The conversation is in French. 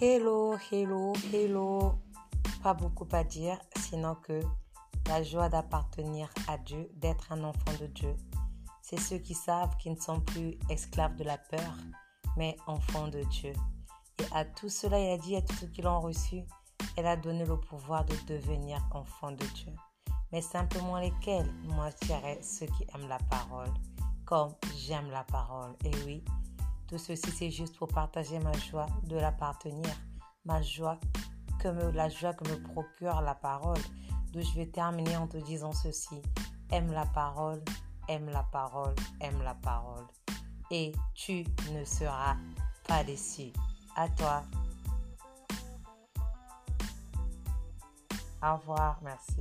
Hello, hello, hello. Pas beaucoup à dire, sinon que la joie d'appartenir à Dieu, d'être un enfant de Dieu. C'est ceux qui savent qu'ils ne sont plus esclaves de la peur, mais enfants de Dieu. Et à tout cela, il a dit à tous ceux qui l'ont reçu, elle a donné le pouvoir de devenir enfants de Dieu. Mais simplement lesquels? Moi, je dirais ceux qui aiment la parole, comme j'aime la parole. Et oui, tout ceci, c'est juste pour partager ma joie de l'appartenir, ma joie que me, la joie que me procure la parole. D'où je vais terminer en te disant ceci. Aime la parole, aime la parole, aime la parole. Et tu ne seras pas déçu. À toi. Au revoir, merci.